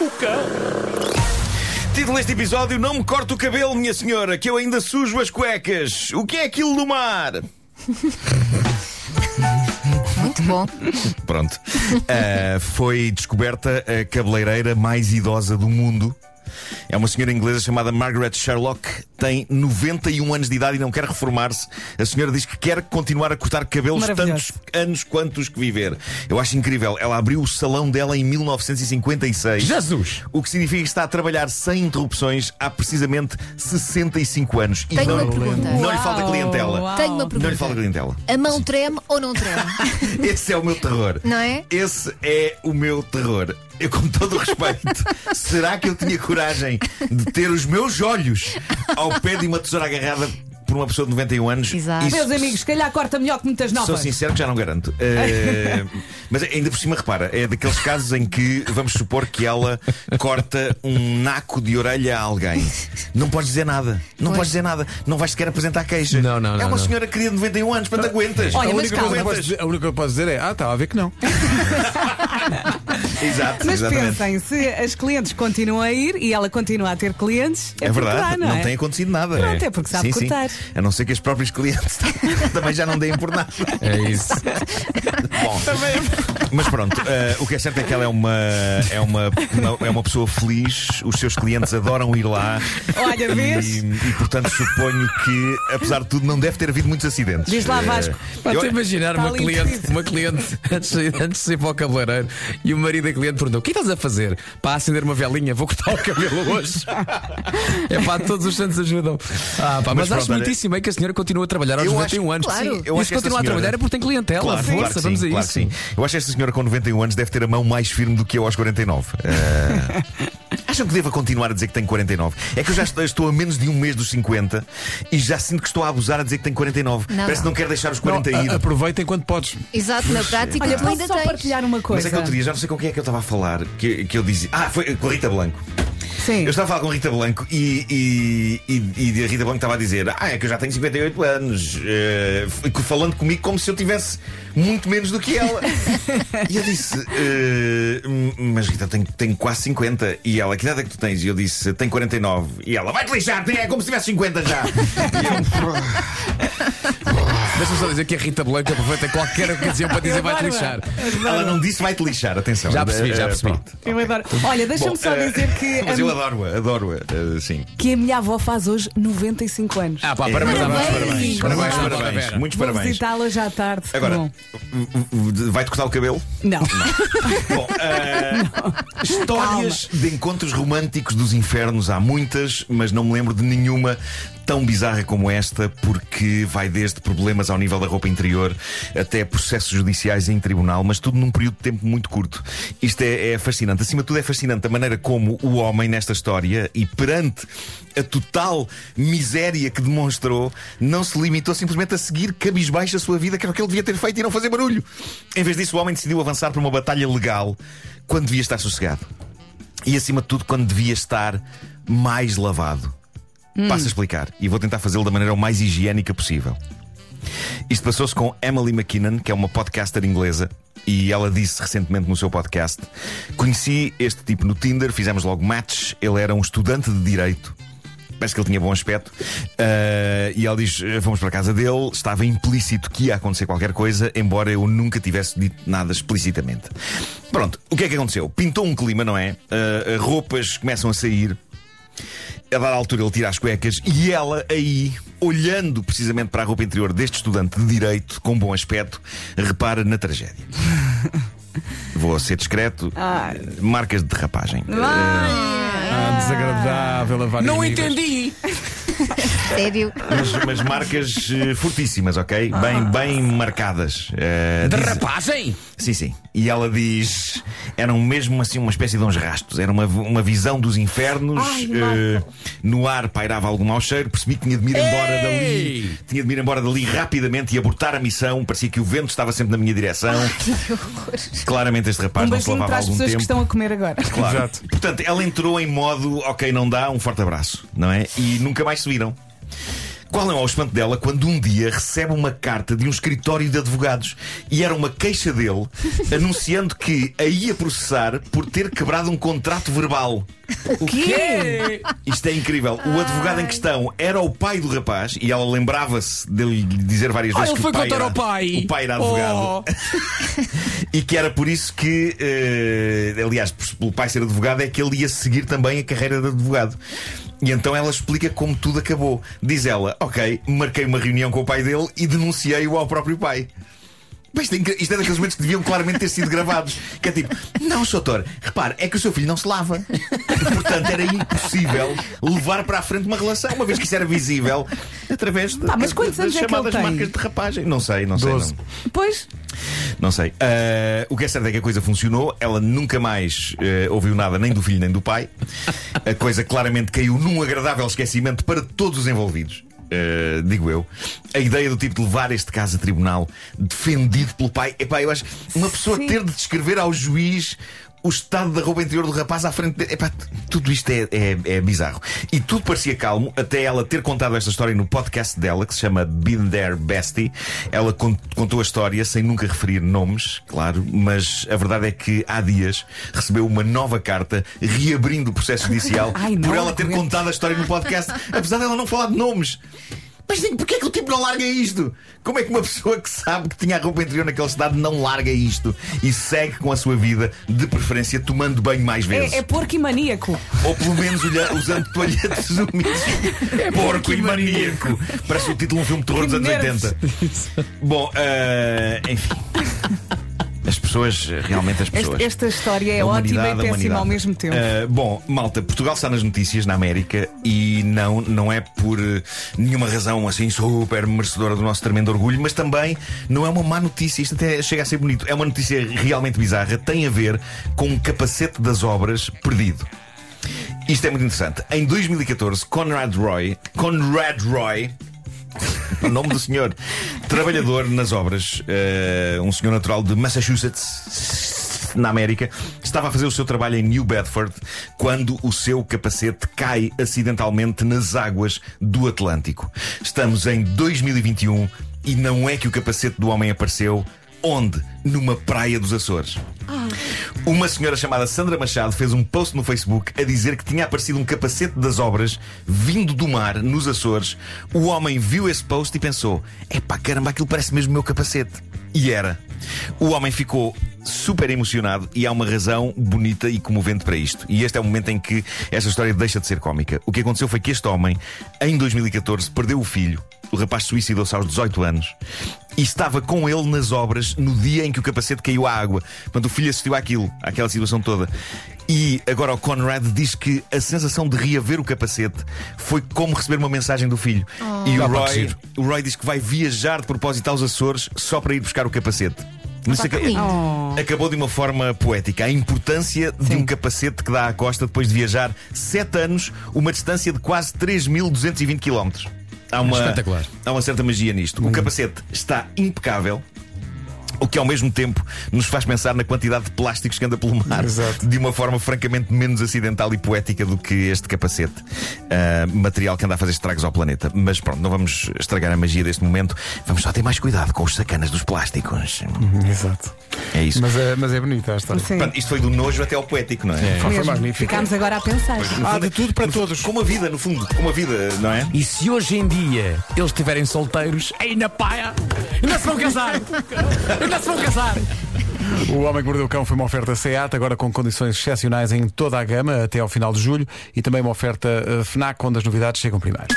O cão. Título deste episódio: Não me corto o cabelo, minha senhora, que eu ainda sujo as cuecas. O que é aquilo do mar? Muito bom. Pronto. Uh, foi descoberta a cabeleireira mais idosa do mundo. É uma senhora inglesa chamada Margaret Sherlock, tem 91 anos de idade e não quer reformar-se. A senhora diz que quer continuar a cortar cabelos tantos anos quantos que viver. Eu acho incrível. Ela abriu o salão dela em 1956. Jesus! O que significa que está a trabalhar sem interrupções há precisamente 65 anos. E Tenho não, uma pergunta. Não lhe falta clientela. Uau. Tenho uma pergunta. Não lhe falta clientela. A mão treme ou não treme? Esse é o meu terror. Não é? Esse é o meu terror. Eu, com todo o respeito, será que eu tinha coragem de ter os meus olhos ao pé de uma tesoura agarrada por uma pessoa de 91 anos. Exato. Isso, Meus amigos, se calhar corta melhor que muitas novas. Sou sincero que já não garanto. Uh, mas ainda por cima, repara, é daqueles casos em que vamos supor que ela corta um naco de orelha a alguém. Não podes dizer nada. Não Pois. podes dizer nada. Não vais sequer apresentar queixa. Não, não, É não, uma não. senhora querida de 91 anos, portanto aguentas. Olha, a, mas única calma. coisa que eu posso dizer, a única coisa que eu posso dizer é: Ah, estava a ver que não. Exato, Mas exatamente. pensem, se as clientes continuam a ir e ela continua a ter clientes, é, É porque verdade, dá, não, não, é? tem acontecido nada. Pronto, é porque sabe sim, sim. cortar. A não ser que os próprios clientes também já não deem por nada. É isso. Bom, mas pronto, eh, o que é certo é que ela é uma, é, uma, uma- é uma pessoa feliz, os seus clientes adoram ir lá. Olha, vês? E, e, portanto suponho que, apesar de tudo, não deve ter havido muitos acidentes. Diz lá, Eh, Vasco. eu- Pode imaginar uma cliente, uma cliente antes, de- antes de sair para o cabeleireiro e o marido da cliente perguntou: O que estás a fazer? Para acender uma velinha, vou cortar o cabelo hoje. é pá, todos os santos ajudam. Ah, pá, mas, Mas acho pronto, olha, muitíssimo é que a senhora continua a trabalhar aos Eu 91 acho- anos. claro. Sim, Eu e acho se continua a trabalhar é porque tem clientela. Claro, Força, claro que vamos sim, a claro isso. sim. Eu acho que esta senhora com 91 anos deve ter a mão mais firme do que eu aos 49. Eh, acham que devo continuar a dizer que tenho 49? É que eu já estou, a menos de um mês dos 50 e já sinto que estou a abusar a dizer que tenho 49. Não, Parece que não. não quero deixar os Não, 40 ir. a- aproveita enquanto podes. Exato, na prática Olha, tu ainda só tens. partilhar uma coisa? Mas é que outro dia já não sei com quem é que eu estava a falar. Que, que eu dizia. Ah, foi com a Rita Blanco. Sim. Eu estava a falar com Rita Blanco e, e, e, e a Rita Blanco estava a dizer: Ah, é que eu já tenho 58 anos. f- falando comigo como se eu tivesse muito menos do que ela. e eu disse: eh, Mas Rita, eu tenho, tenho quase 50. E ela: Que idade é que tu tens? E eu disse: Tenho 49. E ela: Vai-te lixar, é como se tivesse 50 já. Deixa-me só dizer que a Rita Blanca aproveita qualquer ocasião para dizer vai-te lixar. ela não disse vai-te lixar, atenção. Já percebi, já Eh, percebi. pronto. Eu adoro. Olha, deixa-me só dizer que Mas eu adoro-a, adoro-a, eh, sim. que a minha avó faz hoje 95 anos. Ah, pá, parabéns, Parabéns. parabéns, parabéns, Muitos parabéns, parabéns. parabéns. Muitos Vou parabéns. visitá-la já à tarde. Agora, vai-te cortar o cabelo? não. Bom, eh, histórias de encontros românticos dos infernos há muitas, mas não me lembro de nenhuma tão bizarra como esta, porque vai desde problemas ao nível da roupa interior até processos judiciais em tribunal, mas tudo num período de tempo muito curto. Isto é, é fascinante. Acima de tudo, é fascinante a maneira como o homem, nesta história, e perante a total miséria que demonstrou, não se limitou simplesmente a seguir cabisbaixo a sua vida, que era o que ele devia ter feito e não fazer barulho. Em vez disso, o homem decidiu avançar para uma batalha legal quando devia estar sossegado. E acima de tudo, quando devia estar mais lavado. Passo a explicar. E vou tentar fazê-lo da maneira o mais higiênica possível. Isto passou-se com Emily McKinnon, que é uma podcaster inglesa, e ela disse recentemente no seu podcast: Conheci este tipo no Tinder, fizemos logo match. Ele era um estudante de direito. Parece que ele tinha bom aspecto. Ah, e ela diz: Fomos para a casa dele, estava implícito que ia acontecer qualquer coisa, embora eu nunca tivesse dito nada explicitamente. Pronto, o que é que aconteceu? Pintou um clima, não é? Ah, roupas começam a sair. A dada altura ele tira as cuecas e ela aí, olhando precisamente para a roupa interior deste estudante de Direito, com bom aspecto, repara na tragédia. Vou ser discreto. Ai. Marcas de derrapagem. Ah, desagradável a vários Não níveis. entendi. Sério. Mas, mas marcas eh, fortíssimas, ok? Bem, bem marcadas. Eh, diz- Derrapagem? Sim, sim. E ela diz: eram mesmo assim uma espécie de uns rastos. Era uma, uma visão dos infernos. Ai, eh, no ar pairava algum mau cheiro. Percebi que tinha de me ir embora Ei! dali. Tinha de me ir embora dali rapidamente e abortar a missão. Parecia que o vento estava sempre na minha direção. Que horror. Claramente este rapaz Um não se beijinho lavava para há as algum pessoas tempo. que estão a comer agora. Claro. Exato. Portanto, ela entrou em modo, ok, não dá, um forte abraço, não é? E nunca mais se viram. Qual não é o espanto dela quando um dia recebe uma carta de um escritório de advogados e era uma queixa dele anunciando que a ia processar por ter quebrado um contrato verbal. O quê? Isto é incrível. O advogado em questão era o pai do rapaz e ela lembrava-se dele dizer várias Ah, vezes ele que foi o pai, era, pai. o pai era advogado. Oh. e que era por isso que, eh, aliás, pelo pai ser advogado, é que ele ia seguir também a carreira de advogado. E então ela explica como tudo acabou. Diz ela: Ok, marquei uma reunião com o pai dele e denunciei-o ao próprio pai. Isto é, isto é daqueles momentos que deviam claramente ter sido gravados. Que é tipo, não, Sr. doutor, repare, é que o seu filho não se lava. Portanto, era impossível levar para a frente uma relação, uma vez que isso era visível através de, Pá, mas quantos das anos é que ele chamadas tem? marcas de rapagem. Não sei, não sei. Doze. Não. Pois, Não sei. Ah, o que é certo é que a coisa funcionou. Ela nunca mais eh, ouviu nada nem do filho nem do pai. A coisa claramente caiu num agradável esquecimento para todos os envolvidos. Uh, digo eu, a ideia do tipo de levar este caso a tribunal defendido pelo pai. Epá, eu acho uma pessoa Sim. ter de descrever ao juiz o estado da roupa interior do rapaz à frente dele. Epá, tudo isto é, é, é bizarro. E tudo parecia calmo até ela ter contado esta história no podcast dela, que se chama Been There Bestie. Ela con- contou a história sem nunca referir nomes, claro, mas a verdade é que há dias recebeu uma nova carta reabrindo o processo judicial Ai, não por ela ter contado a história no podcast, apesar dela não falar de nomes. Mas digo, porquê é que o tipo não larga isto? Como é que uma pessoa que sabe que tinha a roupa interior naquele estado não larga isto e segue com a sua vida, de preferência tomando banho mais vezes? é, é porco e maníaco. Ou pelo menos olha- usando toalhetes úmidos. Porco e maníaco. Parece o título de um filme de terror dos anos nervos. 80. Bom, eh, enfim. As pessoas, realmente as pessoas. Esta, esta história é ótima e péssima ao mesmo tempo. Uh, bom, malta, Portugal está nas notícias na América e não, não é por uh, nenhuma razão assim super merecedora do nosso tremendo orgulho, mas também não é uma má notícia. Isto até chega a ser bonito. É uma notícia realmente bizarra. Tem a ver com um capacete das obras perdido. Isto é muito interessante. Em 2014, Conrad Roy, Conrad Roy, nome do senhor, trabalhador nas obras, eh, um senhor natural de Massachusetts, na América, estava a fazer o seu trabalho em New Bedford quando o seu capacete cai acidentalmente nas águas do Atlântico. Estamos em 2021 e não é que o capacete do homem apareceu. Onde? Numa praia dos Açores. Uma senhora chamada Sandra Machado fez um post no Facebook a dizer que tinha aparecido um capacete das obras vindo do mar nos Açores. O homem viu esse post e pensou: epá, caramba, aquilo parece mesmo o meu capacete. E era. O homem ficou super emocionado e há uma razão bonita e comovente para isto. E este é o momento em que esta história deixa de ser cómica. O que aconteceu foi que este homem, em 2014, perdeu o filho. O rapaz suicidou-se aos 18 anos e estava com ele nas obras no dia em que o capacete caiu à água. Portanto, o filho assistiu àquilo, àquela situação toda. E agora o Conrad diz que a sensação de reaver o capacete foi como receber uma mensagem do filho. E o Ah, Roy, o Roy diz que vai viajar de propósito aos Açores só para ir buscar o capacete. Mas Pá, isso que aca- lindo. acabou de uma forma poética. A importância de um capacete que dá à costa depois de viajar 7 anos, uma distância de quase 3.220 km. Há uma, Espetacular. há uma certa magia nisto. O capacete está impecável. O que ao mesmo tempo nos faz pensar na quantidade de plásticos que anda pelo mar Exato. de uma forma francamente menos acidental e poética do que este capacete. Ah, material que anda a fazer estragos ao planeta. Mas pronto, não vamos estragar a magia deste momento. Vamos só ter mais cuidado com os sacanas dos plásticos. Exato. É isso. Mas é, mas é bonita a história. Sim. Isto foi do nojo até ao poético, não é? É. Foi magnífico. Ficámos agora a pensar. Há de tudo para todos. Como a vida, no fundo, como a vida, não é? E se hoje em dia eles estiverem solteiros, aí na paia, ainda se vão casar! Ainda se vão casar! O Homem que Mordeu o Cão foi uma oferta SEAT, agora com condições excepcionais em toda a gama até ao final de julho e também uma oferta eh, FNAC, onde as novidades chegam primeiro.